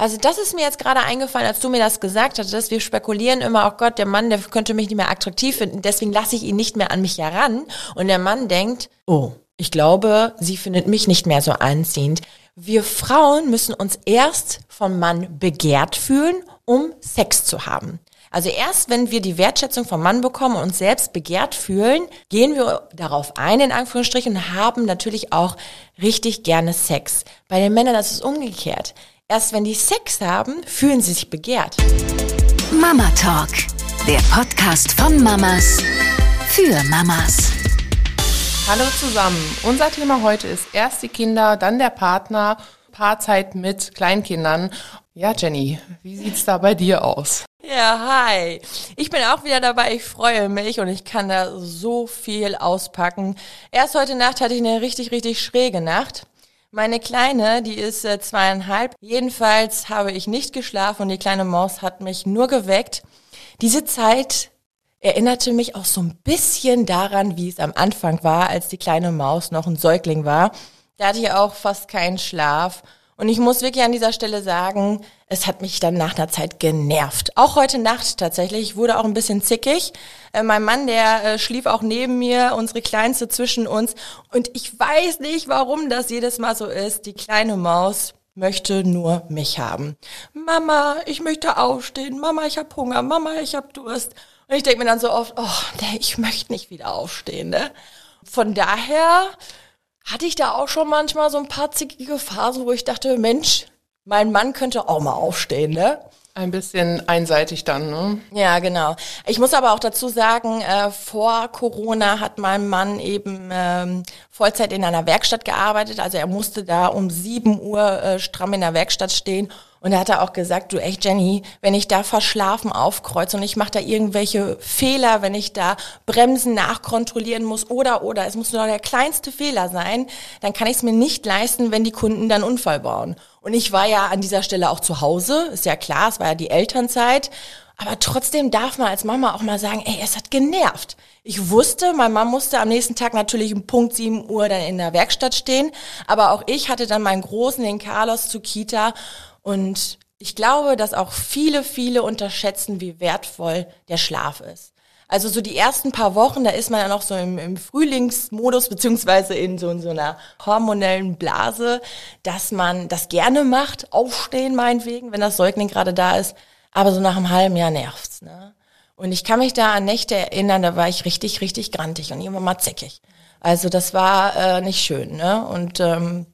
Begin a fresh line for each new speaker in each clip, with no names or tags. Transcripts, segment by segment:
Also das ist mir jetzt gerade eingefallen, als du mir das gesagt hattest. Wir spekulieren immer, oh Gott, der Mann, der könnte mich nicht mehr attraktiv finden, deswegen lasse ich ihn nicht mehr an mich heran. Und der Mann denkt, oh, ich glaube, sie findet mich nicht mehr so anziehend. Wir Frauen müssen uns erst vom Mann begehrt fühlen, um Sex zu haben. Also erst wenn wir die Wertschätzung vom Mann bekommen und uns selbst begehrt fühlen, gehen wir darauf ein, in Anführungsstrichen, und haben natürlich auch richtig gerne Sex. Bei den Männern ist es umgekehrt. Erst wenn die Sex haben, fühlen sie sich begehrt.
Mama Talk, der Podcast von Mamas für Mamas.
Hallo zusammen. Unser Thema heute ist erst die Kinder, dann der Partner, Paarzeit mit Kleinkindern. Ja, Jenny, wie sieht's da bei dir aus?
Ja, hi. Ich bin auch wieder dabei. Ich freue mich und ich kann da so viel auspacken. Erst heute Nacht hatte ich eine richtig, richtig schräge Nacht. Meine Kleine, die ist äh, zweieinhalb. Jedenfalls habe ich nicht geschlafen und die kleine Maus hat mich nur geweckt. Diese Zeit erinnerte mich auch so ein bisschen daran, wie es am Anfang war, als die kleine Maus noch ein Säugling war. Da hatte ich auch fast keinen Schlaf. Und ich muss wirklich an dieser Stelle sagen, es hat mich dann nach einer Zeit genervt. Auch heute Nacht tatsächlich. Ich wurde auch ein bisschen zickig. Äh, mein Mann, der äh, schlief auch neben mir, unsere Kleinste zwischen uns. Und ich weiß nicht, warum das jedes Mal so ist. Die kleine Maus möchte nur mich haben. Mama, ich möchte aufstehen. Mama, ich habe Hunger. Mama, ich habe Durst. Und ich denke mir dann so oft, oh, nee, ich möchte nicht wieder aufstehen. Ne? Von daher hatte ich da auch schon manchmal so ein paar zickige Phasen, wo ich dachte, Mensch, mein Mann könnte auch mal aufstehen, ne?
Ein bisschen einseitig dann, ne?
Ja, genau. Ich muss aber auch dazu sagen, äh, vor Corona hat mein Mann eben ähm, Vollzeit in einer Werkstatt gearbeitet. Also er musste da um sieben Uhr äh, stramm in der Werkstatt stehen und er hat auch gesagt, du echt Jenny, wenn ich da verschlafen aufkreuze und ich mache da irgendwelche Fehler, wenn ich da Bremsen nachkontrollieren muss oder oder es muss nur der kleinste Fehler sein, dann kann ich es mir nicht leisten, wenn die Kunden dann Unfall bauen. Und ich war ja an dieser Stelle auch zu Hause, ist ja klar, es war ja die Elternzeit. Aber trotzdem darf man als Mama auch mal sagen, ey, es hat genervt. Ich wusste, mein Mann musste am nächsten Tag natürlich um Punkt 7 Uhr dann in der Werkstatt stehen. Aber auch ich hatte dann meinen Großen, den Carlos, zu Kita. Und ich glaube, dass auch viele, viele unterschätzen, wie wertvoll der Schlaf ist. Also so die ersten paar Wochen, da ist man ja noch so im, im Frühlingsmodus, beziehungsweise in so, in so einer hormonellen Blase, dass man das gerne macht, aufstehen meinetwegen, wenn das Säugling gerade da ist. Aber so nach einem halben Jahr nervt's, ne? Und ich kann mich da an Nächte erinnern, da war ich richtig, richtig grantig und immer mal zickig. Also das war äh, nicht schön, ne? Und ähm,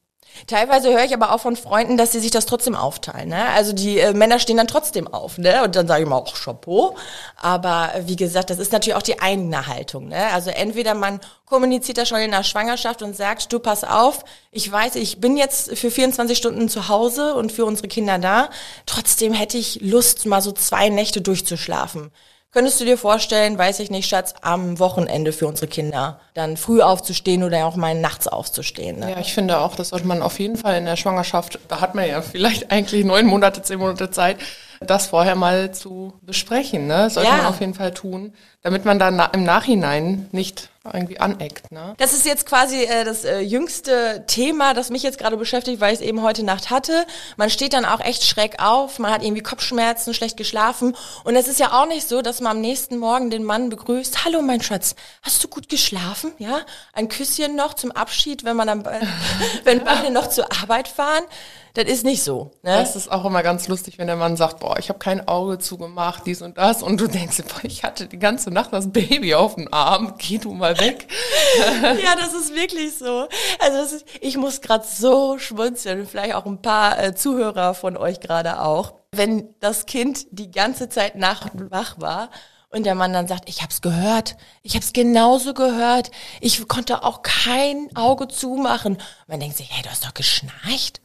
Teilweise höre ich aber auch von Freunden, dass sie sich das trotzdem aufteilen. Ne? Also die äh, Männer stehen dann trotzdem auf. Ne? Und dann sage ich mal auch Chapeau. Aber äh, wie gesagt, das ist natürlich auch die eigene Haltung. Ne? Also entweder man kommuniziert das schon in der Schwangerschaft und sagt, du pass auf, ich weiß, ich bin jetzt für 24 Stunden zu Hause und für unsere Kinder da. Trotzdem hätte ich Lust, mal so zwei Nächte durchzuschlafen. Könntest du dir vorstellen, weiß ich nicht, Schatz, am Wochenende für unsere Kinder dann früh aufzustehen oder auch mal nachts aufzustehen?
Ne? Ja, ich finde auch, das sollte man auf jeden Fall in der Schwangerschaft, da hat man ja vielleicht eigentlich neun Monate, zehn Monate Zeit, das vorher mal zu besprechen. Ne? Sollte ja. man auf jeden Fall tun, damit man dann im Nachhinein nicht irgendwie aneckt. Ne?
Das ist jetzt quasi äh, das äh, jüngste Thema, das mich jetzt gerade beschäftigt, weil ich es eben heute Nacht hatte. Man steht dann auch echt schräg auf, man hat irgendwie Kopfschmerzen, schlecht geschlafen. Und es ist ja auch nicht so, dass man am nächsten Morgen den Mann begrüßt. Hallo mein Schatz, hast du gut geschlafen? Ja, ein Küsschen noch zum Abschied, wenn man dann, äh, wenn beide noch zur Arbeit fahren. Das ist nicht so.
Ne? Das ist auch immer ganz lustig, wenn der Mann sagt, boah, ich habe kein Auge zugemacht, dies und das. Und du denkst, boah, ich hatte die ganze Nacht das Baby auf dem Arm, geh du mal weg.
ja, das ist wirklich so. Also ist, ich muss gerade so schmunzeln, vielleicht auch ein paar äh, Zuhörer von euch gerade auch. Wenn das Kind die ganze Zeit nachts wach war und der Mann dann sagt, ich hab's gehört, ich hab's genauso gehört, ich konnte auch kein Auge zumachen. Und man denkt sich, hey, du hast doch geschnarcht.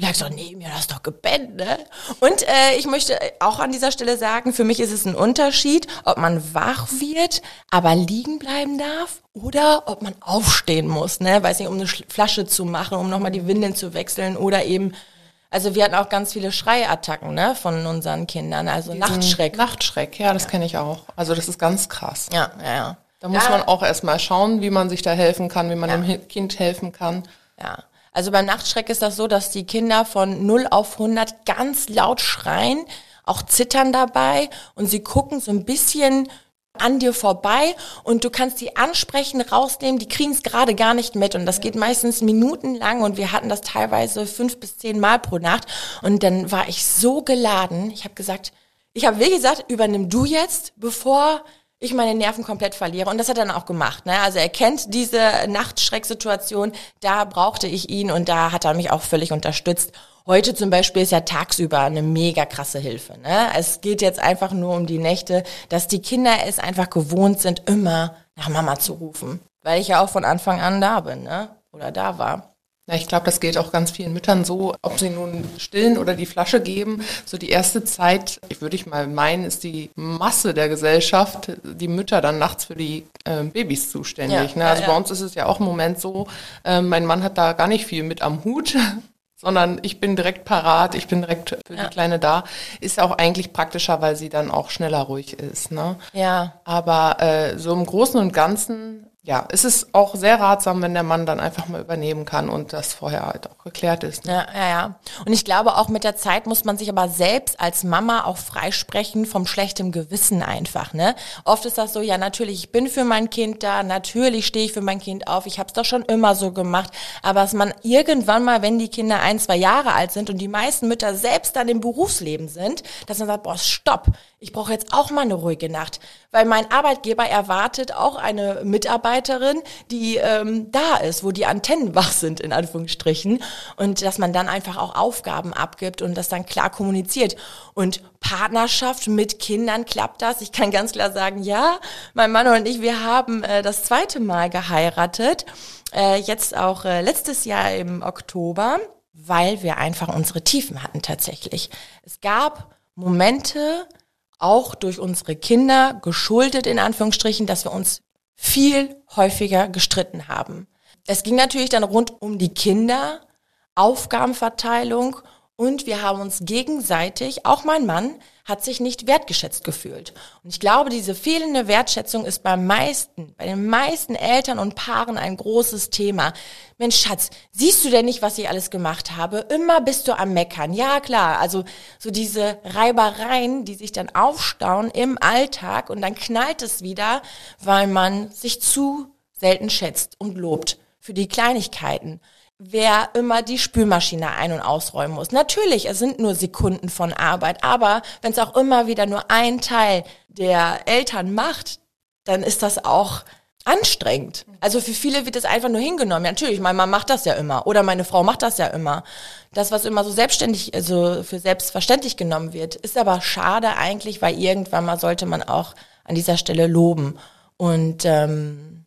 Du lagst doch neben mir, hast doch gepennt, ne? Und äh, ich möchte auch an dieser Stelle sagen, für mich ist es ein Unterschied, ob man wach wird, aber liegen bleiben darf oder ob man aufstehen muss, ne? Weiß nicht, um eine Flasche zu machen, um nochmal die Windeln zu wechseln oder eben also wir hatten auch ganz viele Schreiattacken ne, von unseren Kindern, also Diesen Nachtschreck.
Nachtschreck, ja, das ja. kenne ich auch. Also das ist ganz krass.
Ja, ja, ja.
Da muss ja. man auch erstmal schauen, wie man sich da helfen kann, wie man ja. dem Kind helfen kann.
Ja. Also beim Nachtschreck ist das so, dass die Kinder von 0 auf 100 ganz laut schreien, auch zittern dabei und sie gucken so ein bisschen an dir vorbei und du kannst die ansprechen, rausnehmen, die kriegen es gerade gar nicht mit und das geht meistens minutenlang und wir hatten das teilweise fünf bis zehn Mal pro Nacht und dann war ich so geladen, ich habe gesagt, ich habe wie gesagt, übernimm du jetzt, bevor ich meine Nerven komplett verliere. Und das hat er dann auch gemacht. Ne? Also er kennt diese Nachtschrecksituation, da brauchte ich ihn und da hat er mich auch völlig unterstützt. Heute zum Beispiel ist ja tagsüber eine mega krasse Hilfe. Ne? Es geht jetzt einfach nur um die Nächte, dass die Kinder es einfach gewohnt sind, immer nach Mama zu rufen. Weil ich ja auch von Anfang an da bin, ne? Oder da war.
Ja, ich glaube, das geht auch ganz vielen Müttern so, ob sie nun stillen oder die Flasche geben. So die erste Zeit, ich würde ich mal meinen, ist die Masse der Gesellschaft, die Mütter dann nachts für die äh, Babys zuständig. Ja, ne? Also ja, bei uns ist es ja auch im Moment so, äh, mein Mann hat da gar nicht viel mit am Hut sondern ich bin direkt parat, ich bin direkt für ja. die Kleine da. Ist auch eigentlich praktischer, weil sie dann auch schneller ruhig ist. Ne?
Ja.
Aber äh, so im Großen und Ganzen ja, es ist auch sehr ratsam, wenn der Mann dann einfach mal übernehmen kann und das vorher halt auch geklärt ist.
Ne? Ja, ja, ja. Und ich glaube, auch mit der Zeit muss man sich aber selbst als Mama auch freisprechen vom schlechtem Gewissen einfach. Ne? Oft ist das so, ja, natürlich, ich bin für mein Kind da, natürlich stehe ich für mein Kind auf, ich habe es doch schon immer so gemacht. Aber dass man irgendwann mal, wenn die Kinder ein, zwei Jahre alt sind und die meisten Mütter selbst dann im Berufsleben sind, dass man sagt, boah, stopp, ich brauche jetzt auch mal eine ruhige Nacht, weil mein Arbeitgeber erwartet auch eine Mitarbeiterin, die ähm, da ist, wo die Antennen wach sind, in Anführungsstrichen. Und dass man dann einfach auch Aufgaben abgibt und das dann klar kommuniziert. Und Partnerschaft mit Kindern klappt das. Ich kann ganz klar sagen, ja, mein Mann und ich, wir haben äh, das zweite Mal geheiratet, äh, jetzt auch äh, letztes Jahr im Oktober, weil wir einfach unsere Tiefen hatten tatsächlich. Es gab Momente, auch durch unsere Kinder geschuldet, in Anführungsstrichen, dass wir uns viel häufiger gestritten haben. Es ging natürlich dann rund um die Kinder, Aufgabenverteilung und wir haben uns gegenseitig, auch mein Mann, hat sich nicht wertgeschätzt gefühlt. Und ich glaube, diese fehlende Wertschätzung ist beim meisten, bei den meisten Eltern und Paaren ein großes Thema. Mensch, Schatz, siehst du denn nicht, was ich alles gemacht habe? Immer bist du am Meckern. Ja, klar. Also so diese Reibereien, die sich dann aufstauen im Alltag und dann knallt es wieder, weil man sich zu selten schätzt und lobt für die Kleinigkeiten wer immer die Spülmaschine ein- und ausräumen muss. Natürlich, es sind nur Sekunden von Arbeit, aber wenn es auch immer wieder nur ein Teil der Eltern macht, dann ist das auch anstrengend. Also für viele wird es einfach nur hingenommen. Ja, natürlich, mein Mann macht das ja immer oder meine Frau macht das ja immer. Das, was immer so selbstständig, also für selbstverständlich genommen wird, ist aber schade eigentlich, weil irgendwann mal sollte man auch an dieser Stelle loben. Und ähm,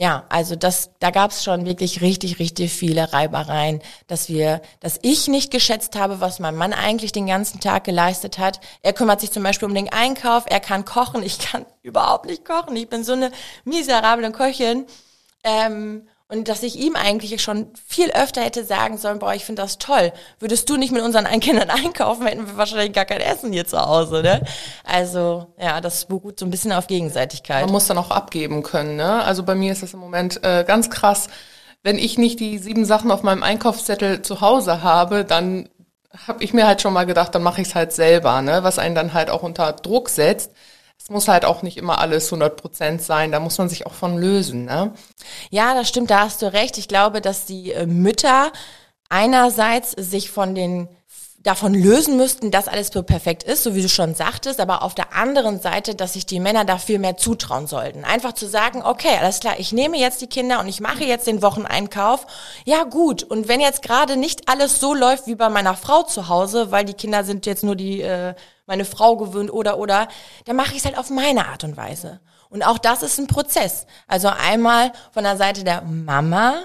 ja, also das, da gab es schon wirklich richtig, richtig viele Reibereien, dass wir, dass ich nicht geschätzt habe, was mein Mann eigentlich den ganzen Tag geleistet hat. Er kümmert sich zum Beispiel um den Einkauf, er kann kochen, ich kann überhaupt nicht kochen. Ich bin so eine miserable Köchin. Ähm, und dass ich ihm eigentlich schon viel öfter hätte sagen sollen, boah, ich finde das toll. Würdest du nicht mit unseren Kindern einkaufen, hätten wir wahrscheinlich gar kein Essen hier zu Hause, ne? Also, ja, das beruht so ein bisschen auf Gegenseitigkeit.
Man muss dann auch abgeben können, ne? Also bei mir ist das im Moment äh, ganz krass. Wenn ich nicht die sieben Sachen auf meinem Einkaufszettel zu Hause habe, dann habe ich mir halt schon mal gedacht, dann mache ich es halt selber, ne? Was einen dann halt auch unter Druck setzt muss halt auch nicht immer alles 100 Prozent sein, da muss man sich auch von lösen. Ne?
Ja, das stimmt, da hast du recht. Ich glaube, dass die äh, Mütter einerseits sich von den davon lösen müssten, dass alles so perfekt ist, so wie du schon sagtest, aber auf der anderen Seite, dass sich die Männer da viel mehr zutrauen sollten. Einfach zu sagen, okay, alles klar, ich nehme jetzt die Kinder und ich mache jetzt den Wocheneinkauf. Ja, gut. Und wenn jetzt gerade nicht alles so läuft wie bei meiner Frau zu Hause, weil die Kinder sind jetzt nur die äh, meine Frau gewöhnt oder oder, dann mache ich es halt auf meine Art und Weise. Und auch das ist ein Prozess. Also einmal von der Seite der Mama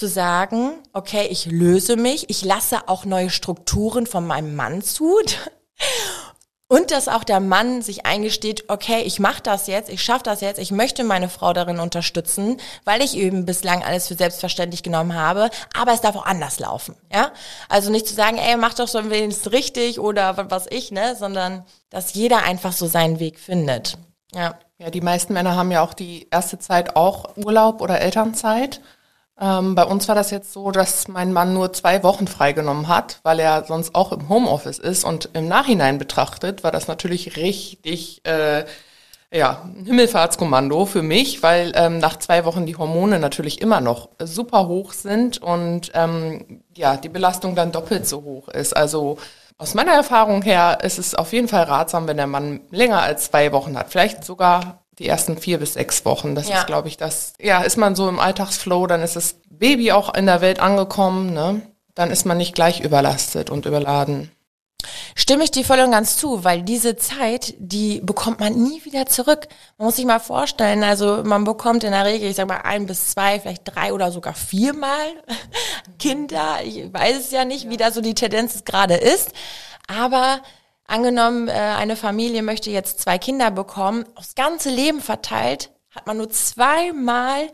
zu sagen, okay, ich löse mich, ich lasse auch neue Strukturen von meinem Mann zu. Und dass auch der Mann sich eingesteht, okay, ich mache das jetzt, ich schaffe das jetzt, ich möchte meine Frau darin unterstützen, weil ich eben bislang alles für selbstverständlich genommen habe, aber es darf auch anders laufen, ja? Also nicht zu sagen, ey, mach doch so wenigstens richtig oder was ich, ne, sondern dass jeder einfach so seinen Weg findet. Ja.
Ja, die meisten Männer haben ja auch die erste Zeit auch Urlaub oder Elternzeit. Ähm, bei uns war das jetzt so, dass mein Mann nur zwei Wochen freigenommen hat, weil er sonst auch im Homeoffice ist. Und im Nachhinein betrachtet war das natürlich richtig, äh, ja, ein Himmelfahrtskommando für mich, weil ähm, nach zwei Wochen die Hormone natürlich immer noch super hoch sind und ähm, ja, die Belastung dann doppelt so hoch ist. Also aus meiner Erfahrung her ist es auf jeden Fall ratsam, wenn der Mann länger als zwei Wochen hat. Vielleicht sogar die ersten vier bis sechs Wochen. Das ja. ist, glaube ich, das. Ja, ist man so im Alltagsflow, dann ist das Baby auch in der Welt angekommen, ne? Dann ist man nicht gleich überlastet und überladen.
Stimme ich dir voll und ganz zu, weil diese Zeit, die bekommt man nie wieder zurück. Man muss sich mal vorstellen, also man bekommt in der Regel, ich sag mal, ein bis zwei, vielleicht drei oder sogar viermal Kinder. Ich weiß es ja nicht, wie da so die Tendenz gerade ist. Aber angenommen, äh, eine Familie möchte jetzt zwei Kinder bekommen, aufs ganze Leben verteilt, hat man nur zweimal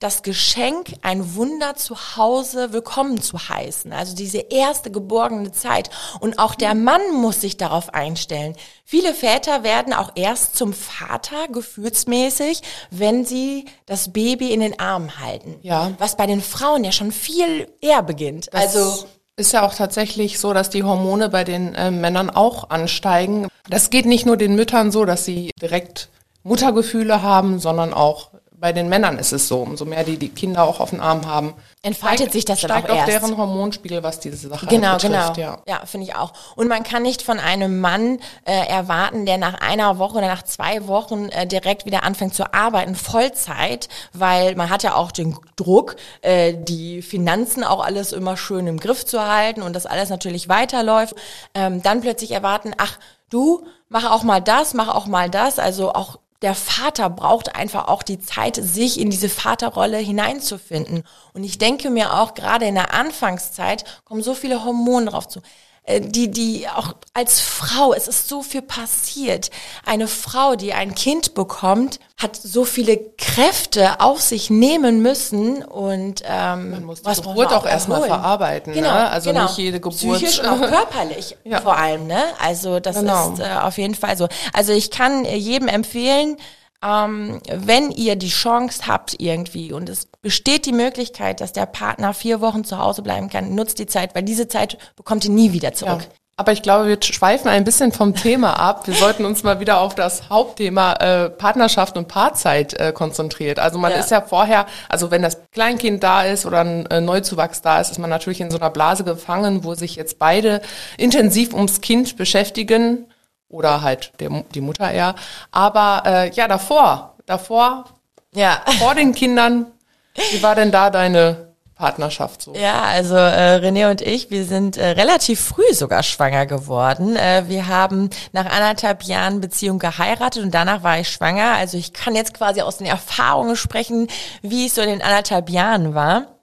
das Geschenk, ein Wunder zu Hause willkommen zu heißen. Also diese erste geborgene Zeit. Und auch der Mann muss sich darauf einstellen. Viele Väter werden auch erst zum Vater gefühlsmäßig, wenn sie das Baby in den Armen halten. Ja. Was bei den Frauen ja schon viel eher beginnt.
Das also ist ja auch tatsächlich so, dass die Hormone bei den äh, Männern auch ansteigen. Das geht nicht nur den Müttern so, dass sie direkt Muttergefühle haben, sondern auch bei den Männern ist es so, umso mehr die die Kinder auch auf den Arm haben.
Entfaltet steigt, sich das dann auch, auch erst.
deren Hormonspiegel, was diese Sache
genau, betrifft. Genau, ja, ja finde ich auch. Und man kann nicht von einem Mann äh, erwarten, der nach einer Woche oder nach zwei Wochen äh, direkt wieder anfängt zu arbeiten, Vollzeit, weil man hat ja auch den Druck, äh, die Finanzen auch alles immer schön im Griff zu halten und das alles natürlich weiterläuft. Ähm, dann plötzlich erwarten, ach, du, mach auch mal das, mach auch mal das, also auch der Vater braucht einfach auch die Zeit, sich in diese Vaterrolle hineinzufinden. Und ich denke mir auch, gerade in der Anfangszeit kommen so viele Hormone drauf zu. Äh, die, die auch als Frau, es ist so viel passiert. Eine Frau, die ein Kind bekommt, hat so viele Kräfte auf sich nehmen müssen und
ähm, man muss die was Geburt auch erstmal verarbeiten.
Genau,
ne?
also genau. nicht jede Geburt. Psychisch und auch körperlich ja. vor allem. Ne? Also das genau. ist äh, auf jeden Fall so. Also ich kann jedem empfehlen, ähm, wenn ihr die Chance habt irgendwie und es besteht die Möglichkeit, dass der Partner vier Wochen zu Hause bleiben kann, nutzt die Zeit, weil diese Zeit bekommt ihr nie wieder zurück. Ja.
Aber ich glaube, wir schweifen ein bisschen vom Thema ab. Wir sollten uns mal wieder auf das Hauptthema äh, Partnerschaft und Paarzeit äh, konzentriert. Also man ja. ist ja vorher, also wenn das Kleinkind da ist oder ein äh, Neuzuwachs da ist, ist man natürlich in so einer Blase gefangen, wo sich jetzt beide intensiv ums Kind beschäftigen oder halt der, die Mutter eher. Aber äh, ja, davor, davor, ja. vor den Kindern, wie war denn da deine Partnerschaft so?
Ja, also äh, René und ich, wir sind äh, relativ früh sogar schwanger geworden. Äh, wir haben nach anderthalb Jahren Beziehung geheiratet und danach war ich schwanger. Also ich kann jetzt quasi aus den Erfahrungen sprechen, wie es so in den anderthalb Jahren war.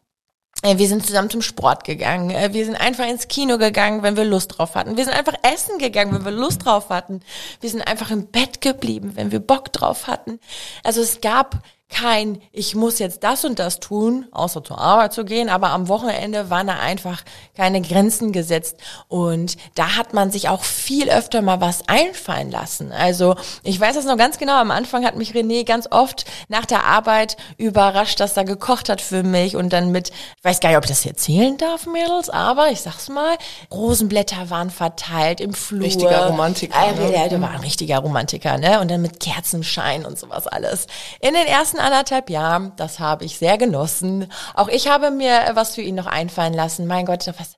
Äh, wir sind zusammen zum Sport gegangen. Äh, wir sind einfach ins Kino gegangen, wenn wir Lust drauf hatten. Wir sind einfach essen gegangen, wenn wir Lust drauf hatten. Wir sind einfach im Bett geblieben, wenn wir Bock drauf hatten. Also es gab kein, ich muss jetzt das und das tun, außer zur Arbeit zu gehen, aber am Wochenende waren da einfach keine Grenzen gesetzt und da hat man sich auch viel öfter mal was einfallen lassen. Also ich weiß das noch ganz genau, am Anfang hat mich René ganz oft nach der Arbeit überrascht, dass er gekocht hat für mich und dann mit, ich weiß gar nicht, ob ich das erzählen darf, Mädels, aber ich sag's mal, Rosenblätter waren verteilt im Flur.
Richtiger Romantiker.
Äh, ne? Der, der war ein richtiger Romantiker, ne? Und dann mit Kerzenschein und sowas alles. In den ersten letzten anderthalb Jahren, das habe ich sehr genossen. Auch ich habe mir was für ihn noch einfallen lassen. Mein Gott, was,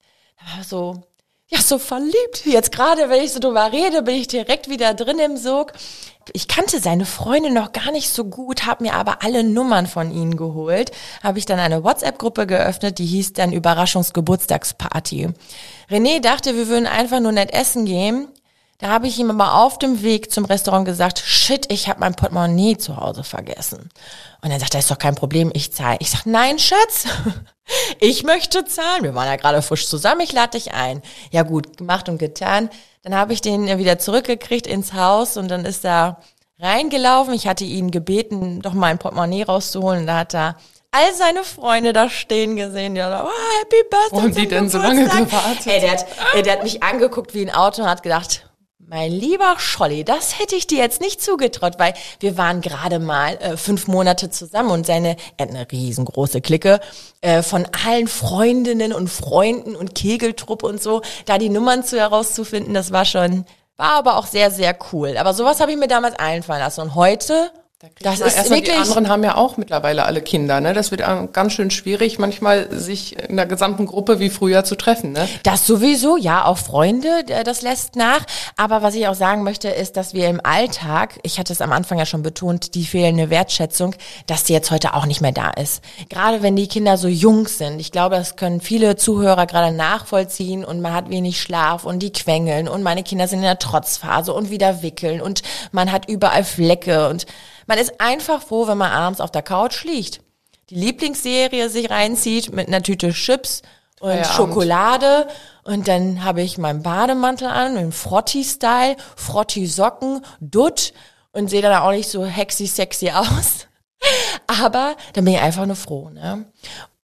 war so, ja, so verliebt. Jetzt gerade, wenn ich so drüber rede, bin ich direkt wieder drin im Sog. Ich kannte seine Freunde noch gar nicht so gut, habe mir aber alle Nummern von ihnen geholt. Habe ich dann eine WhatsApp-Gruppe geöffnet, die hieß dann Überraschungsgeburtstagsparty. René dachte, wir würden einfach nur nett essen gehen. Da habe ich ihm aber auf dem Weg zum Restaurant gesagt, shit, ich habe mein Portemonnaie zu Hause vergessen. Und dann sagt er, ist doch kein Problem, ich zahle. Ich sag, nein, Schatz, ich möchte zahlen. Wir waren ja gerade frisch zusammen, ich lade dich ein. Ja gut, gemacht und getan. Dann habe ich den wieder zurückgekriegt ins Haus und dann ist er reingelaufen. Ich hatte ihn gebeten, doch mal ein Portemonnaie rauszuholen. Und da hat er all seine Freunde da stehen gesehen, die haben oh, Happy Birthday.
Und die denn so lange gewartet?
Ey, der hat, der hat mich angeguckt wie ein Auto und hat gedacht, Mein lieber Scholli, das hätte ich dir jetzt nicht zugetraut, weil wir waren gerade mal äh, fünf Monate zusammen und seine, er hat eine riesengroße Clique äh, von allen Freundinnen und Freunden und Kegeltrupp und so, da die Nummern zu herauszufinden, das war schon, war aber auch sehr, sehr cool. Aber sowas habe ich mir damals einfallen lassen. Und heute
da das ist erstmal, wirklich. Die anderen haben ja auch mittlerweile alle Kinder. Ne? Das wird ganz schön schwierig, manchmal sich in der gesamten Gruppe wie früher zu treffen. Ne?
Das sowieso, ja, auch Freunde, das lässt nach. Aber was ich auch sagen möchte, ist, dass wir im Alltag, ich hatte es am Anfang ja schon betont, die fehlende Wertschätzung, dass die jetzt heute auch nicht mehr da ist. Gerade wenn die Kinder so jung sind. Ich glaube, das können viele Zuhörer gerade nachvollziehen und man hat wenig Schlaf und die quengeln und meine Kinder sind in der Trotzphase und wieder wickeln und man hat überall Flecke und man ist einfach froh, wenn man abends auf der Couch liegt, die Lieblingsserie sich reinzieht mit einer Tüte Chips und Feierabend. Schokolade und dann habe ich meinen Bademantel an, einen Frotti-Style, Frotti-Socken, Dutt und sehe dann auch nicht so hexy sexy aus. Aber dann bin ich einfach nur froh. Ne?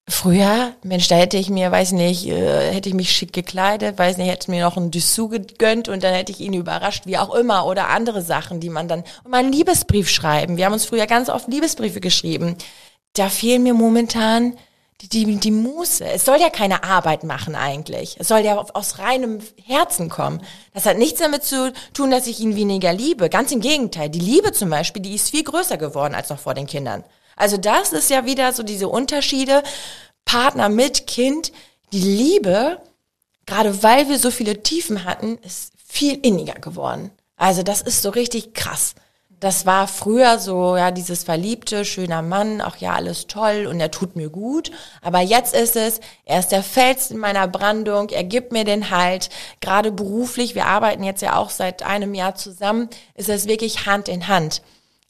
Früher, Mensch, da hätte ich mir, weiß nicht, äh, hätte ich mich schick gekleidet, weiß nicht, hätte mir noch einen Dessous gegönnt und dann hätte ich ihn überrascht, wie auch immer, oder andere Sachen, die man dann, und mal einen Liebesbrief schreiben. Wir haben uns früher ganz oft Liebesbriefe geschrieben. Da fehlen mir momentan die, die, die Muße. Es soll ja keine Arbeit machen eigentlich. Es soll ja aus reinem Herzen kommen. Das hat nichts damit zu tun, dass ich ihn weniger liebe. Ganz im Gegenteil. Die Liebe zum Beispiel, die ist viel größer geworden als noch vor den Kindern. Also das ist ja wieder so diese Unterschiede. Partner mit Kind, die Liebe, gerade weil wir so viele Tiefen hatten, ist viel inniger geworden. Also das ist so richtig krass. Das war früher so, ja, dieses verliebte, schöner Mann, auch ja, alles toll und er tut mir gut. Aber jetzt ist es, er ist der Fels in meiner Brandung, er gibt mir den Halt. Gerade beruflich, wir arbeiten jetzt ja auch seit einem Jahr zusammen, ist es wirklich Hand in Hand.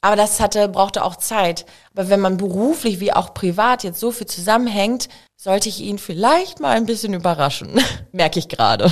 Aber das hatte, brauchte auch Zeit. Aber wenn man beruflich wie auch privat jetzt so viel zusammenhängt, sollte ich ihn vielleicht mal ein bisschen überraschen. Merke ich gerade.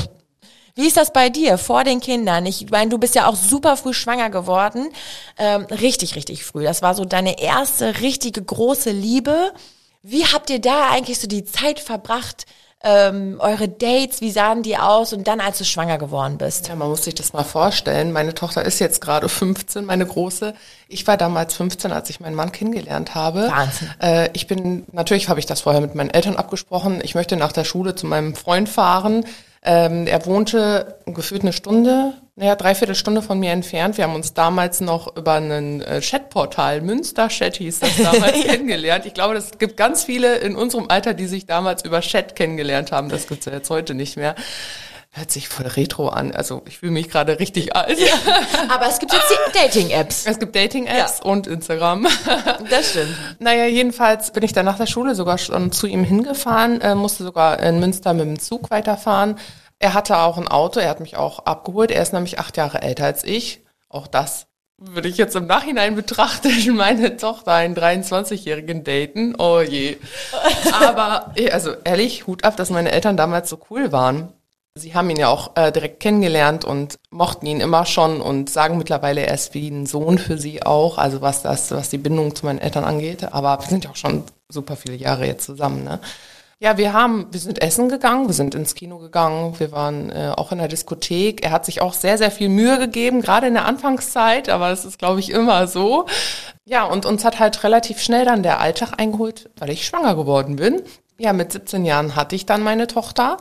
Wie ist das bei dir vor den Kindern? Ich meine, du bist ja auch super früh schwanger geworden. Ähm, richtig, richtig früh. Das war so deine erste richtige große Liebe. Wie habt ihr da eigentlich so die Zeit verbracht? Ähm, eure Dates, wie sahen die aus und dann, als du schwanger geworden bist?
Ja, man muss sich das mal vorstellen. Meine Tochter ist jetzt gerade 15, meine große. Ich war damals 15, als ich meinen Mann kennengelernt habe.
Wahnsinn.
Äh, ich bin, natürlich habe ich das vorher mit meinen Eltern abgesprochen. Ich möchte nach der Schule zu meinem Freund fahren. Ähm, er wohnte gefühlt eine Stunde, naja, dreiviertel Stunde von mir entfernt. Wir haben uns damals noch über ein äh, Chatportal, Münster-Chat hieß das damals, kennengelernt. Ich glaube, es gibt ganz viele in unserem Alter, die sich damals über Chat kennengelernt haben. Das gibt's ja jetzt heute nicht mehr. Hört sich voll retro an. Also ich fühle mich gerade richtig alt. Ja.
Aber es gibt jetzt die Dating-Apps.
Es gibt Dating-Apps ja. und Instagram.
Das stimmt.
Naja, jedenfalls bin ich dann nach der Schule sogar schon zu ihm hingefahren, äh, musste sogar in Münster mit dem Zug weiterfahren. Er hatte auch ein Auto, er hat mich auch abgeholt. Er ist nämlich acht Jahre älter als ich. Auch das würde ich jetzt im Nachhinein betrachten, meine Tochter einen 23-jährigen daten. Oh je. Aber also ehrlich, Hut ab, dass meine Eltern damals so cool waren. Sie haben ihn ja auch äh, direkt kennengelernt und mochten ihn immer schon und sagen mittlerweile, er ist wie ein Sohn für sie auch, also was das, was die Bindung zu meinen Eltern angeht. Aber wir sind ja auch schon super viele Jahre jetzt zusammen, ne? Ja, wir haben, wir sind essen gegangen, wir sind ins Kino gegangen, wir waren äh, auch in der Diskothek. Er hat sich auch sehr, sehr viel Mühe gegeben, gerade in der Anfangszeit, aber das ist, glaube ich, immer so. Ja, und uns hat halt relativ schnell dann der Alltag eingeholt, weil ich schwanger geworden bin. Ja, mit 17 Jahren hatte ich dann meine Tochter.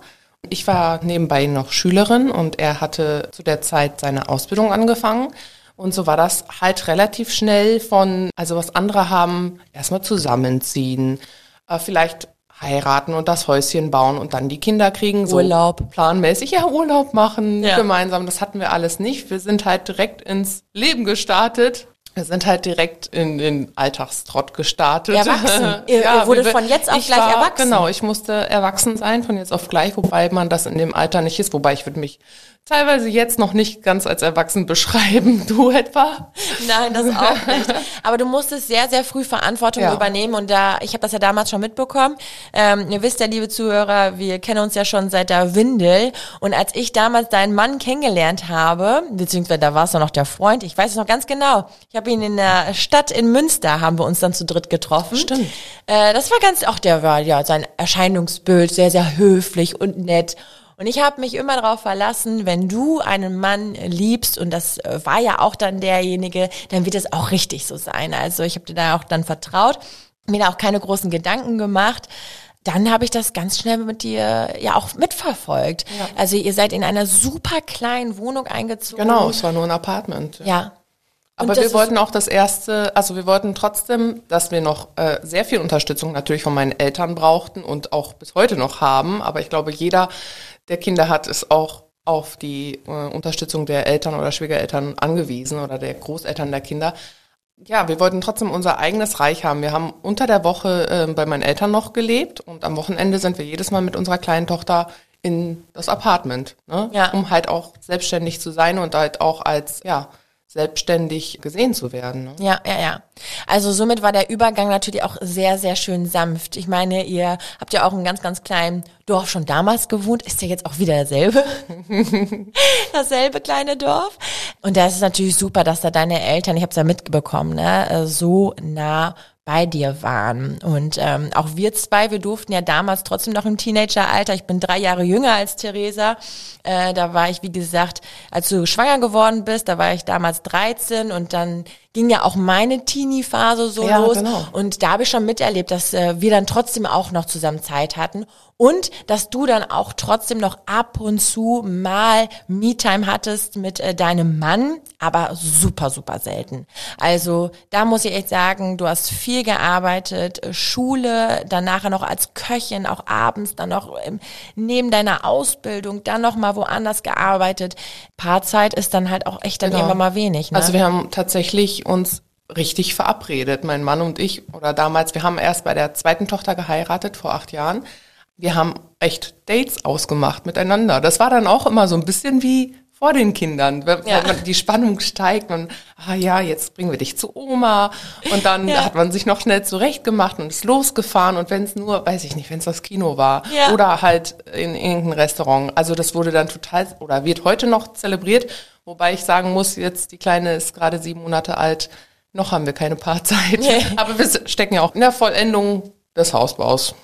Ich war nebenbei noch Schülerin und er hatte zu der Zeit seine Ausbildung angefangen. Und so war das halt relativ schnell von, also was andere haben, erstmal zusammenziehen, äh, vielleicht heiraten und das Häuschen bauen und dann die Kinder kriegen.
So Urlaub.
Planmäßig, ja, Urlaub machen, ja. gemeinsam. Das hatten wir alles nicht. Wir sind halt direkt ins Leben gestartet. Wir sind halt direkt in den Alltagstrott gestartet.
Erwachsen. Ihr, ja, ihr wurde von jetzt auf gleich war, erwachsen.
Genau, ich musste erwachsen sein von jetzt auf gleich, wobei man das in dem Alter nicht ist. Wobei ich würde mich teilweise jetzt noch nicht ganz als erwachsen beschreiben. Du etwa?
Nein, das auch nicht. Aber du musstest sehr, sehr früh Verantwortung ja. übernehmen und da, ich habe das ja damals schon mitbekommen. Ähm, ihr wisst ja, liebe Zuhörer, wir kennen uns ja schon seit der Windel und als ich damals deinen Mann kennengelernt habe, beziehungsweise da war es noch der Freund, ich weiß es noch ganz genau. Ich habe ihn in der Stadt in Münster, haben wir uns dann zu dritt getroffen.
Stimmt.
Äh, das war ganz, auch der war ja sein Erscheinungsbild sehr, sehr höflich und nett Und ich habe mich immer darauf verlassen, wenn du einen Mann liebst, und das äh, war ja auch dann derjenige, dann wird es auch richtig so sein. Also ich habe dir da auch dann vertraut, mir da auch keine großen Gedanken gemacht dann habe ich das ganz schnell mit dir ja auch mitverfolgt. Ja. Also ihr seid in einer super kleinen Wohnung eingezogen.
Genau, es war nur ein Apartment.
Ja.
Aber wir wollten auch das erste, also wir wollten trotzdem, dass wir noch äh, sehr viel Unterstützung natürlich von meinen Eltern brauchten und auch bis heute noch haben. Aber ich glaube, jeder, der Kinder hat, ist auch auf die äh, Unterstützung der Eltern oder Schwiegereltern angewiesen oder der Großeltern der Kinder. Ja, wir wollten trotzdem unser eigenes Reich haben. Wir haben unter der Woche äh, bei meinen Eltern noch gelebt und am Wochenende sind wir jedes Mal mit unserer kleinen Tochter in das Apartment, ne? ja. um halt auch selbstständig zu sein und halt auch als ja selbstständig gesehen zu werden. Ne?
Ja, ja, ja. Also somit war der Übergang natürlich auch sehr, sehr schön sanft. Ich meine, ihr habt ja auch einen ganz, ganz kleinen Dorf schon damals gewohnt, ist ja jetzt auch wieder dasselbe. dasselbe kleine Dorf. Und da ist es natürlich super, dass da deine Eltern, ich habe es ja mitbekommen, ne, so nah bei dir waren. Und ähm, auch wir zwei, wir durften ja damals trotzdem noch im Teenageralter. Ich bin drei Jahre jünger als Theresa. Äh, da war ich, wie gesagt, als du schwanger geworden bist, da war ich damals 13 und dann ging ja auch meine Teenie-Phase so ja, los. Genau. Und da habe ich schon miterlebt, dass äh, wir dann trotzdem auch noch zusammen Zeit hatten. Und dass du dann auch trotzdem noch ab und zu mal Me-Time hattest mit äh, deinem Mann, aber super, super selten. Also da muss ich echt sagen, du hast viel gearbeitet, Schule, dann nachher noch als Köchin, auch abends, dann noch ähm, neben deiner Ausbildung, dann noch mal woanders gearbeitet. Paarzeit ist dann halt auch echt dann genau. irgendwann mal wenig.
Ne? Also wir haben tatsächlich uns richtig verabredet, mein Mann und ich. Oder damals, wir haben erst bei der zweiten Tochter geheiratet, vor acht Jahren. Wir haben echt Dates ausgemacht miteinander. Das war dann auch immer so ein bisschen wie vor den Kindern, wenn, ja. wenn die Spannung steigt und, ah ja, jetzt bringen wir dich zu Oma. Und dann ja. hat man sich noch schnell zurechtgemacht und ist losgefahren. Und wenn es nur, weiß ich nicht, wenn es das Kino war ja. oder halt in irgendein Restaurant. Also das wurde dann total oder wird heute noch zelebriert. Wobei ich sagen muss, jetzt die Kleine ist gerade sieben Monate alt. Noch haben wir keine Paarzeit. Nee. Aber wir stecken ja auch in der Vollendung des Hausbaus.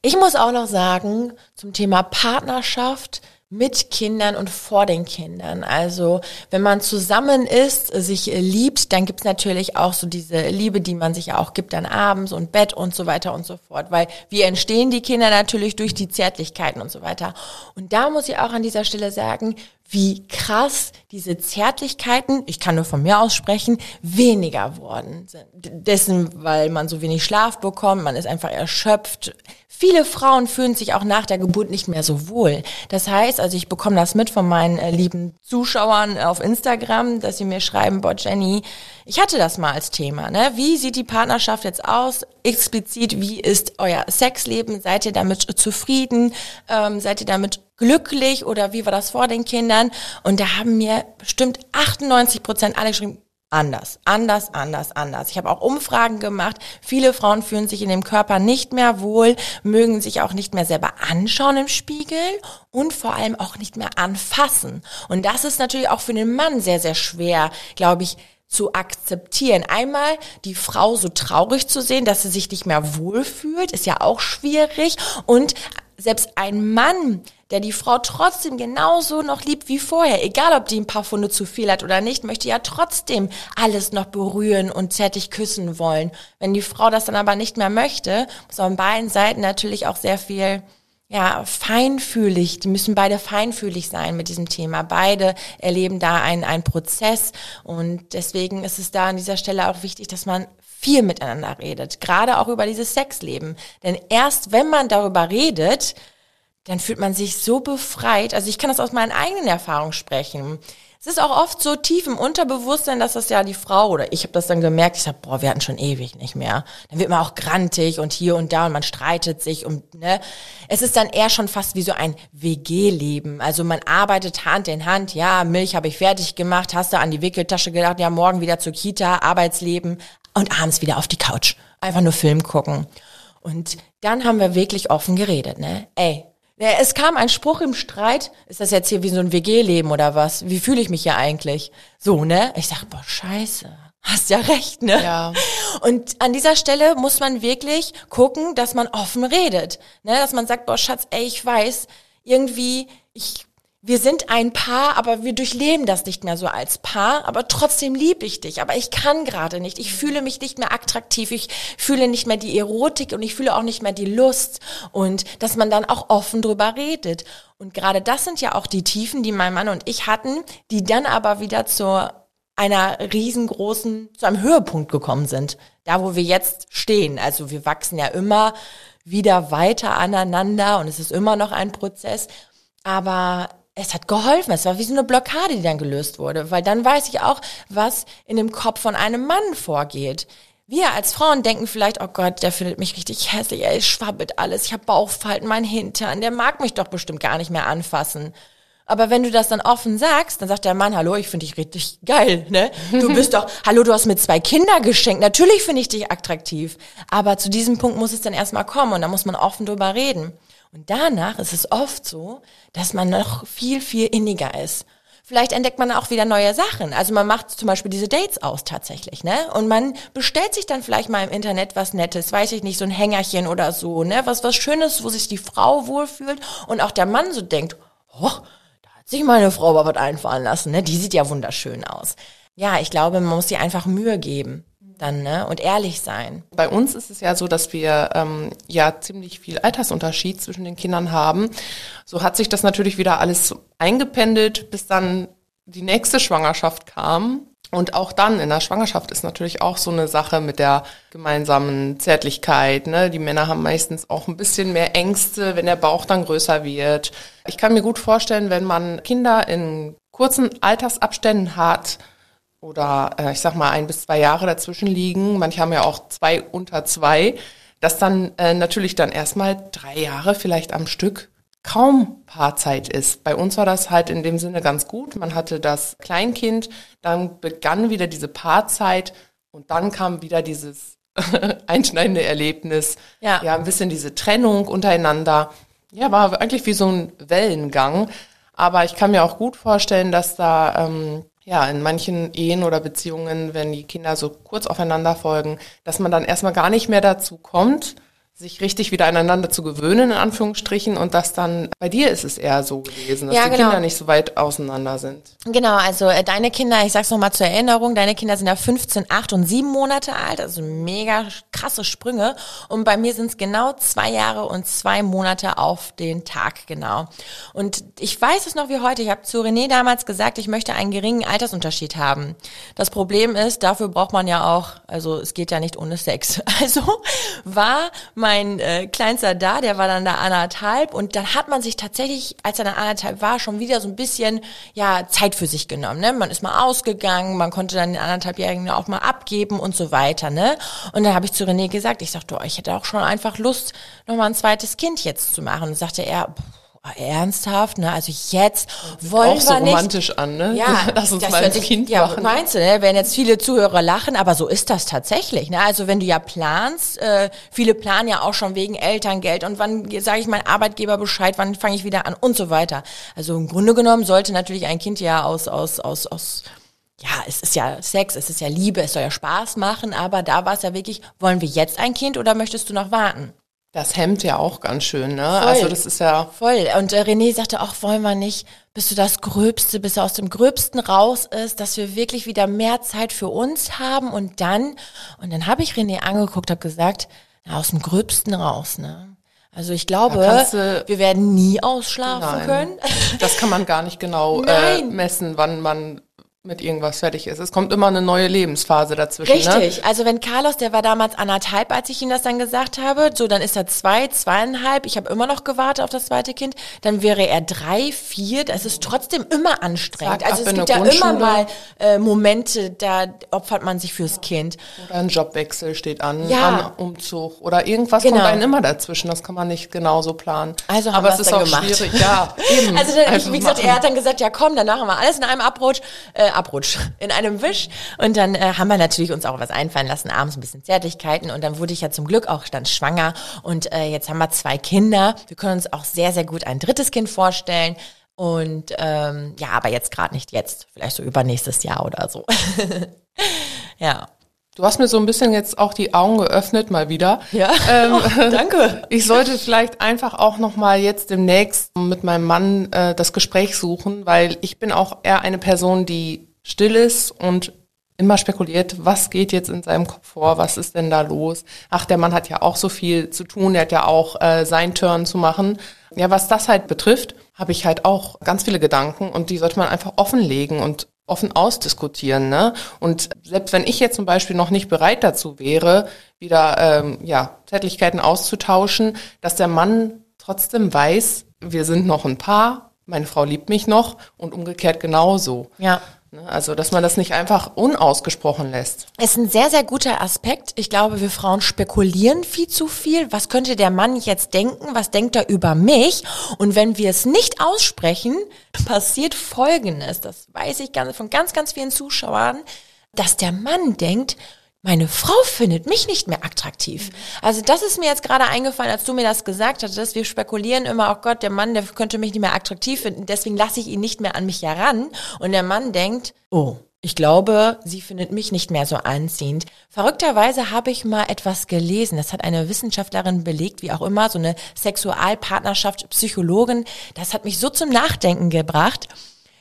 Ich muss auch noch sagen, zum Thema Partnerschaft, mit Kindern und vor den Kindern. Also wenn man zusammen ist, sich liebt, dann gibt's natürlich auch so diese Liebe, die man sich auch gibt dann abends und Bett und so weiter und so fort. Weil wie entstehen die Kinder natürlich durch die Zärtlichkeiten und so weiter. Und da muss ich auch an dieser Stelle sagen, wie krass diese Zärtlichkeiten, ich kann nur von mir aussprechen, weniger worden sind. Dessen, weil man so wenig Schlaf bekommt, man ist einfach erschöpft. Viele Frauen fühlen sich auch nach der Geburt nicht mehr so wohl. Das heißt, also ich bekomme das mit von meinen äh, lieben Zuschauern auf Instagram, dass sie mir schreiben, boah Jenny, ich hatte das mal als Thema. Ne? Wie sieht die Partnerschaft jetzt aus? Explizit, wie ist euer Sexleben? Seid ihr damit zufrieden? Ähm, seid ihr damit glücklich oder wie war das vor den Kindern? Und da haben mir bestimmt 98 Prozent alle geschrieben, anders, anders, anders, anders. Ich habe auch Umfragen gemacht. Viele Frauen fühlen sich in dem Körper nicht mehr wohl, mögen sich auch nicht mehr selber anschauen im Spiegel und vor allem auch nicht mehr anfassen. Und das ist natürlich auch für den Mann sehr, sehr schwer, glaube ich, zu akzeptieren. Einmal die Frau so traurig zu sehen, dass sie sich nicht mehr wohlfühlt, ist ja auch schwierig. Und selbst ein Mann, der die Frau trotzdem genauso noch liebt wie vorher, egal ob die ein paar Funde zu viel hat oder nicht, möchte ja trotzdem alles noch berühren und zärtlich küssen wollen. Wenn die Frau das dann aber nicht mehr möchte, muss an beiden Seiten natürlich auch sehr viel ja, feinfühlig, die müssen beide feinfühlig sein mit diesem Thema. Beide erleben da einen, einen Prozess und deswegen ist es da an dieser Stelle auch wichtig, dass man viel miteinander redet, gerade auch über dieses Sexleben. Denn erst wenn man darüber redet, dann fühlt man sich so befreit. Also ich kann das aus meinen eigenen Erfahrungen sprechen. Es ist auch oft so tief im Unterbewusstsein, dass das ja die Frau oder ich habe das dann gemerkt, ich sag, boah, wir hatten schon ewig nicht mehr. Dann wird man auch grantig und hier und da und man streitet sich und ne, es ist dann eher schon fast wie so ein WG-Leben. Also man arbeitet Hand in Hand, ja, Milch habe ich fertig gemacht, hast du an die Wickeltasche gedacht, ja, morgen wieder zur Kita, Arbeitsleben und abends wieder auf die Couch. Einfach nur Film gucken. Und dann haben wir wirklich offen geredet, ne? Ey, es kam ein Spruch im Streit, ist das jetzt hier wie so ein WG-Leben oder was? Wie fühle ich mich hier eigentlich? So, ne? Ich sag, boah, scheiße. Hast ja recht, ne?
Ja.
Und an dieser Stelle muss man wirklich gucken, dass man offen redet. Ne? Dass man sagt, boah, Schatz, ey, ich weiß, irgendwie, ich wir sind ein Paar, aber wir durchleben das nicht mehr so als Paar, aber trotzdem liebe ich dich, aber ich kann gerade nicht. Ich fühle mich nicht mehr attraktiv, ich fühle nicht mehr die Erotik und ich fühle auch nicht mehr die Lust und dass man dann auch offen drüber redet. Und gerade das sind ja auch die Tiefen, die mein Mann und ich hatten, die dann aber wieder zu einer riesengroßen, zu einem Höhepunkt gekommen sind. Da, wo wir jetzt stehen. Also wir wachsen ja immer wieder weiter aneinander und es ist immer noch ein Prozess. Aber es hat geholfen. Es war wie so eine Blockade, die dann gelöst wurde, weil dann weiß ich auch, was in dem Kopf von einem Mann vorgeht. Wir als Frauen denken vielleicht, oh Gott, der findet mich richtig hässlich, ey, schwabbelt alles, ich habe Bauchfalten, mein Hintern, der mag mich doch bestimmt gar nicht mehr anfassen. Aber wenn du das dann offen sagst, dann sagt der Mann, hallo, ich finde dich richtig geil, ne? Du bist doch, hallo, du hast mir zwei Kinder geschenkt. Natürlich finde ich dich attraktiv. Aber zu diesem Punkt muss es dann erstmal kommen und da muss man offen drüber reden. Und danach ist es oft so, dass man noch viel, viel inniger ist. Vielleicht entdeckt man auch wieder neue Sachen. Also man macht zum Beispiel diese Dates aus tatsächlich, ne? Und man bestellt sich dann vielleicht mal im Internet was Nettes, weiß ich nicht, so ein Hängerchen oder so, ne? Was, was Schönes, wo sich die Frau wohlfühlt und auch der Mann so denkt, oh, da hat sich meine Frau aber was einfallen lassen, ne? Die sieht ja wunderschön aus. Ja, ich glaube, man muss sich einfach Mühe geben dann ne? und ehrlich sein.
Bei uns ist es ja so, dass wir ähm, ja ziemlich viel Altersunterschied zwischen den Kindern haben. So hat sich das natürlich wieder alles eingependelt, bis dann die nächste Schwangerschaft kam. Und auch dann in der Schwangerschaft ist natürlich auch so eine Sache mit der gemeinsamen Zärtlichkeit. Ne? Die Männer haben meistens auch ein bisschen mehr Ängste, wenn der Bauch dann größer wird. Ich kann mir gut vorstellen, wenn man Kinder in kurzen Altersabständen hat, oder äh, ich sag mal ein bis zwei Jahre dazwischen liegen. Manche haben ja auch zwei unter zwei, dass dann äh, natürlich dann erstmal drei Jahre vielleicht am Stück kaum Paarzeit ist. Bei uns war das halt in dem Sinne ganz gut. Man hatte das Kleinkind, dann begann wieder diese Paarzeit und dann kam wieder dieses einschneidende Erlebnis. Ja. ja, ein bisschen diese Trennung untereinander. Ja, war eigentlich wie so ein Wellengang. Aber ich kann mir auch gut vorstellen, dass da ähm, ja, in manchen Ehen oder Beziehungen, wenn die Kinder so kurz aufeinander folgen, dass man dann erstmal gar nicht mehr dazu kommt, sich richtig wieder aneinander zu gewöhnen, in Anführungsstrichen, und dass dann, bei dir ist es eher so gewesen, dass ja, die genau. Kinder nicht so weit auseinander sind.
Genau, also äh, deine Kinder, ich sag's nochmal zur Erinnerung, deine Kinder sind ja 15, 8 und 7 Monate alt, also mega krasse Sprünge. Und bei mir sind es genau zwei Jahre und zwei Monate auf den Tag, genau. Und ich weiß es noch wie heute, ich habe zu René damals gesagt, ich möchte einen geringen Altersunterschied haben. Das Problem ist, dafür braucht man ja auch, also es geht ja nicht ohne Sex. Also war mein äh, Kleinster da, der war dann da anderthalb und dann hat man sich tatsächlich, als er dann anderthalb war, schon wieder so ein bisschen ja Zeit für sich genommen. Ne? Man ist mal ausgegangen, man konnte dann den anderthalbjährigen auch mal abgeben und so weiter. Ne? Und dann habe ich zu René gesagt, ich sagte, oh, ich hätte auch schon einfach Lust, nochmal ein zweites Kind jetzt zu machen. Und sagte er, pff, ernsthaft, ne? Also jetzt wollen
auch
wir
so romantisch nicht. an, ne?
Ja, lass uns mal ein Kind ja, machen. Meinst du, ne? Werden jetzt viele Zuhörer lachen, aber so ist das tatsächlich, ne? Also wenn du ja planst, äh, viele planen ja auch schon wegen Elterngeld und wann sage ich mein Arbeitgeber Bescheid, wann fange ich wieder an und so weiter. Also im Grunde genommen sollte natürlich ein Kind ja aus aus aus aus ja, es ist ja Sex, es ist ja Liebe, es soll ja Spaß machen, aber da war es ja wirklich, wollen wir jetzt ein Kind oder möchtest du noch warten?
Das hemmt ja auch ganz schön, ne? Voll. Also das ist ja
voll. Und äh, René sagte auch, wollen wir nicht, bis du das Gröbste, bis er aus dem Gröbsten raus ist, dass wir wirklich wieder mehr Zeit für uns haben und dann und dann habe ich René angeguckt, habe gesagt, na, aus dem Gröbsten raus, ne? Also ich glaube, du, wir werden nie ausschlafen nein, können.
Das kann man gar nicht genau äh, messen, wann man mit irgendwas fertig ist. Es kommt immer eine neue Lebensphase dazwischen.
Ne? Richtig. Ne? Also wenn Carlos, der war damals anderthalb, als ich ihm das dann gesagt habe, so dann ist er zwei, zweieinhalb. Ich habe immer noch gewartet auf das zweite Kind. Dann wäre er drei, vier. Das ist trotzdem immer anstrengend. Sag, also es gibt ja immer mal äh, Momente, da opfert man sich fürs Kind.
Oder ein Jobwechsel steht an, ja. ein Umzug oder irgendwas genau. kommt einem immer dazwischen. Das kann man nicht genauso planen.
Also haben Aber es ist auch gemacht. schwierig. Ja, eben. Also dann, wie gesagt, machen. er hat dann gesagt, ja komm, dann machen wir alles in einem Abrutsch. Äh, Abrutsch in einem Wisch. Und dann äh, haben wir natürlich uns auch was einfallen lassen, abends ein bisschen Zärtlichkeiten. Und dann wurde ich ja zum Glück auch dann schwanger. Und äh, jetzt haben wir zwei Kinder. Wir können uns auch sehr, sehr gut ein drittes Kind vorstellen. Und ähm, ja, aber jetzt gerade nicht jetzt. Vielleicht so übernächstes Jahr oder so. ja.
Du hast mir so ein bisschen jetzt auch die Augen geöffnet, mal wieder.
Ja, ähm, oh, danke.
Ich sollte vielleicht einfach auch noch mal jetzt demnächst mit meinem Mann äh, das Gespräch suchen, weil ich bin auch eher eine Person, die still ist und immer spekuliert, was geht jetzt in seinem Kopf vor, was ist denn da los? Ach, der Mann hat ja auch so viel zu tun, er hat ja auch äh, sein Turn zu machen. Ja, was das halt betrifft, habe ich halt auch ganz viele Gedanken und die sollte man einfach offenlegen und offen ausdiskutieren. Ne? Und selbst wenn ich jetzt zum Beispiel noch nicht bereit dazu wäre, wieder ähm, ja, Zärtlichkeiten auszutauschen, dass der Mann trotzdem weiß, wir sind noch ein Paar, meine Frau liebt mich noch und umgekehrt genauso.
Ja.
Ne? Also, dass man das nicht einfach unausgesprochen lässt.
Ist ein sehr, sehr guter Aspekt. Ich glaube, wir Frauen spekulieren viel zu viel. Was könnte der Mann jetzt denken? Was denkt er über mich? Und wenn wir es nicht aussprechen, passiert Folgendes. Das weiß ich von ganz, ganz vielen Zuschauern, dass der Mann denkt, meine Frau findet mich nicht mehr attraktiv. Also das ist mir jetzt gerade eingefallen, als du mir das gesagt hattest. Wir spekulieren immer, oh Gott, der Mann, der könnte mich nicht mehr attraktiv finden, deswegen lasse ich ihn nicht mehr an mich heran. Und der Mann denkt, oh, ich glaube, sie findet mich nicht mehr so anziehend. Verrückterweise habe ich mal etwas gelesen. Das hat eine Wissenschaftlerin belegt, wie auch immer, so eine Sexualpartnerschaft, Psychologin. Das hat mich so zum Nachdenken gebracht.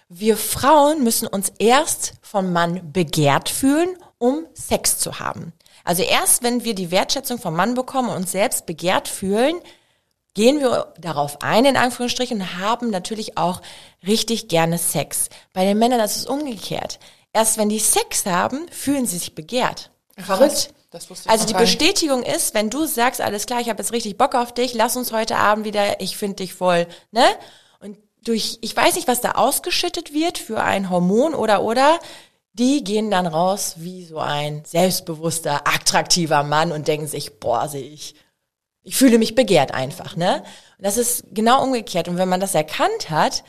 Wir Frauen müssen uns erst vom Mann begehrt fühlen um Sex zu haben. Also erst wenn wir die Wertschätzung vom Mann bekommen und uns selbst begehrt fühlen, gehen wir darauf ein, in Anführungsstrichen, und haben natürlich auch richtig gerne Sex. Bei den Männern ist es umgekehrt. Erst wenn die Sex haben, fühlen sie sich begehrt. Verrückt. also die Bestätigung ist, wenn du sagst, alles klar, ich habe jetzt richtig Bock auf dich, lass uns heute Abend wieder, ich finde dich voll, ne? Und durch, ich weiß nicht, was da ausgeschüttet wird für ein Hormon oder oder, die gehen dann raus wie so ein selbstbewusster, attraktiver Mann und denken sich, boah, sehe ich, ich fühle mich begehrt einfach, ne? Und das ist genau umgekehrt. Und wenn man das erkannt hat,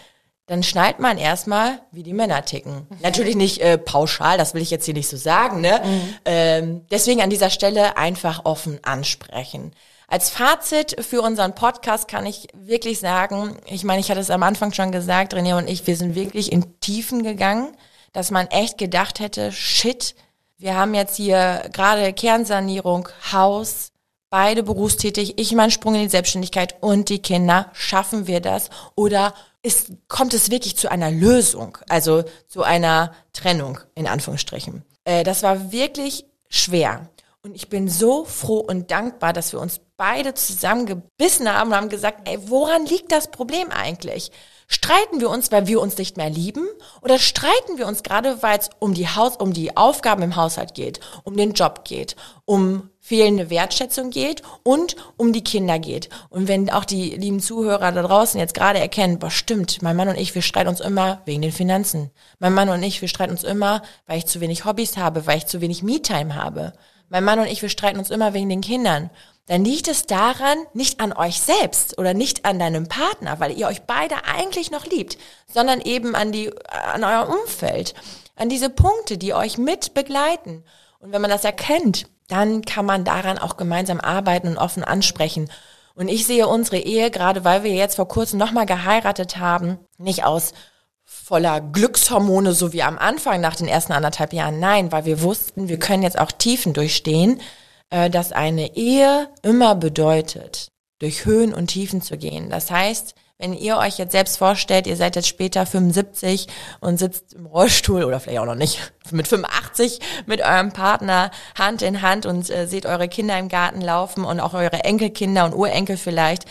dann schnallt man erstmal, wie die Männer ticken. Mhm. Natürlich nicht äh, pauschal, das will ich jetzt hier nicht so sagen, ne? Mhm. Ähm, deswegen an dieser Stelle einfach offen ansprechen. Als Fazit für unseren Podcast kann ich wirklich sagen, ich meine, ich hatte es am Anfang schon gesagt, René und ich, wir sind wirklich in Tiefen gegangen dass man echt gedacht hätte, shit, wir haben jetzt hier gerade Kernsanierung, Haus, beide berufstätig, ich meinen Sprung in die Selbstständigkeit und die Kinder, schaffen wir das? Oder ist, kommt es wirklich zu einer Lösung, also zu einer Trennung in Anführungsstrichen? Äh, das war wirklich schwer. Und ich bin so froh und dankbar, dass wir uns beide zusammengebissen haben und haben gesagt, ey, woran liegt das Problem eigentlich? Streiten wir uns, weil wir uns nicht mehr lieben? Oder streiten wir uns gerade, weil es um die Haus, um die Aufgaben im Haushalt geht, um den Job geht, um fehlende Wertschätzung geht und um die Kinder geht. Und wenn auch die lieben Zuhörer da draußen jetzt gerade erkennen, boah, stimmt, mein Mann und ich, wir streiten uns immer wegen den Finanzen. Mein Mann und ich, wir streiten uns immer, weil ich zu wenig Hobbys habe, weil ich zu wenig Me-Time habe. Mein Mann und ich, wir streiten uns immer wegen den Kindern dann liegt es daran, nicht an euch selbst oder nicht an deinem Partner, weil ihr euch beide eigentlich noch liebt, sondern eben an die, an euer Umfeld, an diese Punkte, die euch mit begleiten. Und wenn man das erkennt, dann kann man daran auch gemeinsam arbeiten und offen ansprechen. Und ich sehe unsere Ehe, gerade weil wir jetzt vor kurzem nochmal geheiratet haben, nicht aus voller Glückshormone, so wie am Anfang nach den ersten anderthalb Jahren. Nein, weil wir wussten, wir können jetzt auch Tiefen durchstehen äh, dass eine Ehe immer bedeutet, durch Höhen und Tiefen zu gehen. Das heißt, wenn ihr euch jetzt selbst vorstellt, ihr seid jetzt später 75 und sitzt im Rollstuhl oder vielleicht auch noch nicht, mit 85 mit eurem Partner Hand in Hand und äh, seht eure Kinder im Garten laufen und auch eure Enkelkinder und Urenkel vielleicht,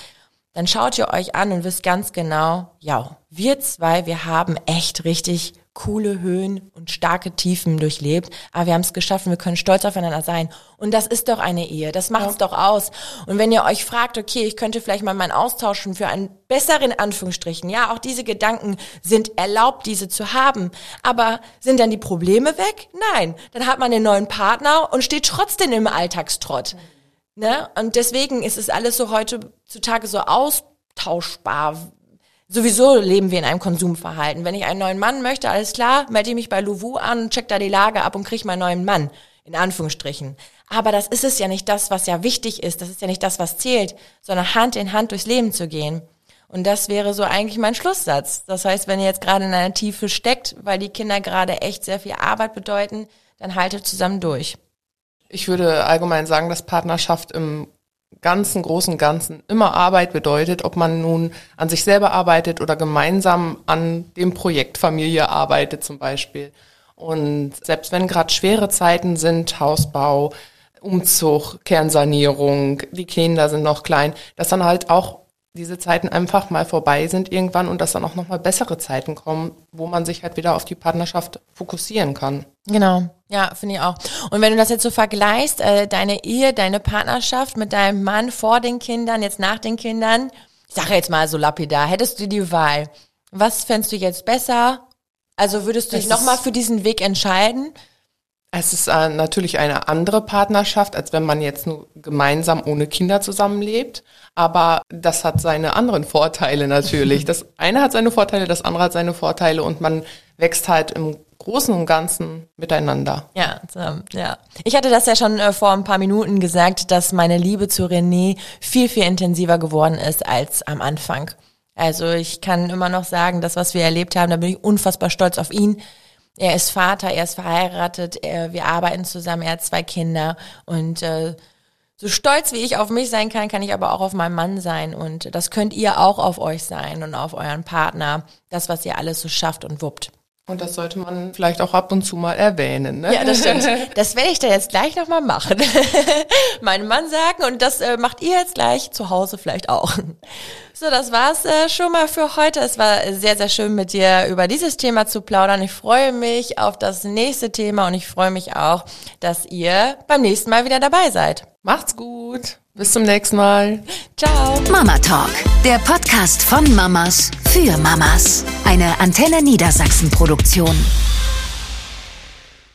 dann schaut ihr euch an und wisst ganz genau, ja, wir zwei, wir haben echt richtig coole Höhen und starke Tiefen durchlebt, aber wir haben es geschafft und wir können stolz aufeinander sein. Und das ist doch eine Ehe, das macht es ja. doch aus. Und wenn ihr euch fragt, okay, ich könnte vielleicht mal meinen austauschen für einen besseren Anführungsstrichen, ja, auch diese Gedanken sind erlaubt, diese zu haben. Aber sind dann die Probleme weg? Nein. Dann hat man einen neuen Partner und steht trotzdem im Alltagstrott. Ne? Und deswegen ist es alles so heutzutage so austauschbar Sowieso leben wir in einem Konsumverhalten. Wenn ich einen neuen Mann möchte, alles klar, melde ich mich bei Louvu an, check da die Lage ab und kriege meinen neuen Mann. In Anführungsstrichen. Aber das ist es ja nicht das, was ja wichtig ist. Das ist ja nicht das, was zählt, sondern Hand in Hand durchs Leben zu gehen. Und das wäre so eigentlich mein Schlusssatz. Das heißt, wenn ihr jetzt gerade in einer Tiefe steckt, weil die Kinder gerade echt sehr viel Arbeit bedeuten, dann haltet zusammen durch.
Ich würde allgemein sagen, dass Partnerschaft im ganzen großen Ganzen immer Arbeit bedeutet, ob man nun an sich selber arbeitet oder gemeinsam an dem Projekt Familie arbeitet zum Beispiel. Und selbst wenn gerade schwere Zeiten sind, Hausbau, Umzug, Kernsanierung, die Kinder sind noch klein, dass dann halt auch diese Zeiten einfach mal vorbei sind irgendwann und dass dann auch nochmal bessere Zeiten kommen, wo man sich halt wieder auf die Partnerschaft fokussieren kann.
Genau, ja, finde ich auch. Und wenn du das jetzt so vergleichst, äh, deine Ehe, deine Partnerschaft mit deinem Mann vor den Kindern, jetzt nach den Kindern, ich sage jetzt mal so lapidar, hättest du die Wahl, was fändest du jetzt besser? Also würdest du dich nochmal für diesen Weg entscheiden?
Es ist äh, natürlich eine andere Partnerschaft, als wenn man jetzt nur gemeinsam ohne Kinder zusammenlebt. Aber das hat seine anderen Vorteile natürlich. Das eine hat seine Vorteile, das andere hat seine Vorteile und man wächst halt im Großen und Ganzen miteinander.
Ja, ja. Ich hatte das ja schon äh, vor ein paar Minuten gesagt, dass meine Liebe zu René viel, viel intensiver geworden ist als am Anfang. Also ich kann immer noch sagen, das, was wir erlebt haben, da bin ich unfassbar stolz auf ihn er ist Vater, er ist verheiratet, er, wir arbeiten zusammen, er hat zwei Kinder und äh, so stolz wie ich auf mich sein kann, kann ich aber auch auf meinen Mann sein und das könnt ihr auch auf euch sein und auf euren Partner, das, was ihr alles so schafft und wuppt.
Und das sollte man vielleicht auch ab und zu mal erwähnen. Ne?
Ja, das stimmt. Das werde ich da jetzt gleich nochmal machen. Meinem Mann sagen und das äh, macht ihr jetzt gleich zu Hause vielleicht auch. So, das war's äh, schon mal für heute. Es war sehr, sehr schön mit dir über dieses Thema zu plaudern. Ich freue mich auf das nächste Thema und ich freue mich auch, dass ihr beim nächsten Mal wieder dabei seid.
Macht's gut. Bis zum nächsten Mal.
Ciao.
Mama Talk, der Podcast von Mamas für Mamas. Eine Antenne Niedersachsen Produktion.